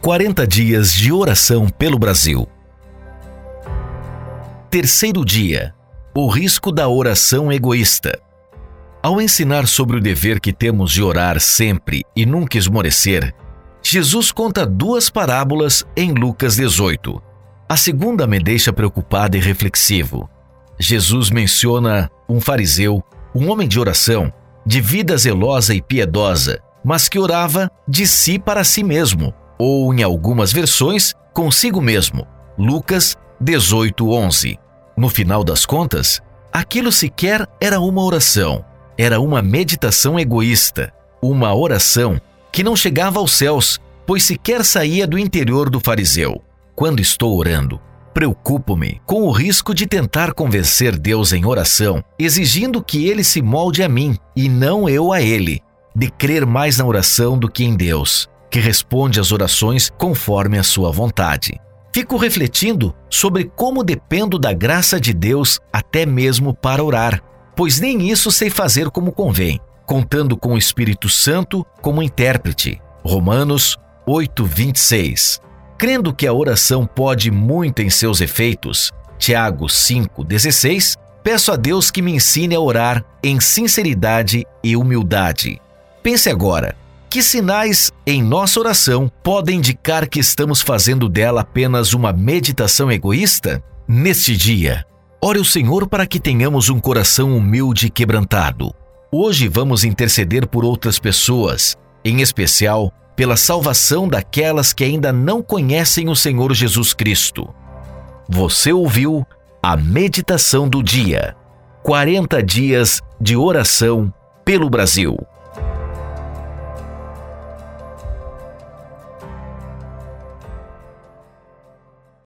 40 dias de oração pelo Brasil. Terceiro dia: o risco da oração egoísta. Ao ensinar sobre o dever que temos de orar sempre e nunca esmorecer, Jesus conta duas parábolas em Lucas 18. A segunda me deixa preocupado e reflexivo. Jesus menciona um fariseu, um homem de oração, de vida zelosa e piedosa, mas que orava de si para si mesmo, ou em algumas versões, consigo mesmo. Lucas 18:11. No final das contas, aquilo sequer era uma oração, era uma meditação egoísta, uma oração que não chegava aos céus, pois sequer saía do interior do fariseu. Quando estou orando, preocupo-me com o risco de tentar convencer Deus em oração, exigindo que ele se molde a mim e não eu a ele, de crer mais na oração do que em Deus, que responde às orações conforme a sua vontade. Fico refletindo sobre como dependo da graça de Deus até mesmo para orar, pois nem isso sei fazer como convém, contando com o Espírito Santo como intérprete. Romanos 8:26. Crendo que a oração pode muito em seus efeitos, Tiago 5:16, peço a Deus que me ensine a orar em sinceridade e humildade. Pense agora, que sinais em nossa oração podem indicar que estamos fazendo dela apenas uma meditação egoísta? Neste dia, ore o Senhor para que tenhamos um coração humilde e quebrantado. Hoje vamos interceder por outras pessoas, em especial pela salvação daquelas que ainda não conhecem o Senhor Jesus Cristo. Você ouviu a meditação do dia. 40 dias de oração pelo Brasil.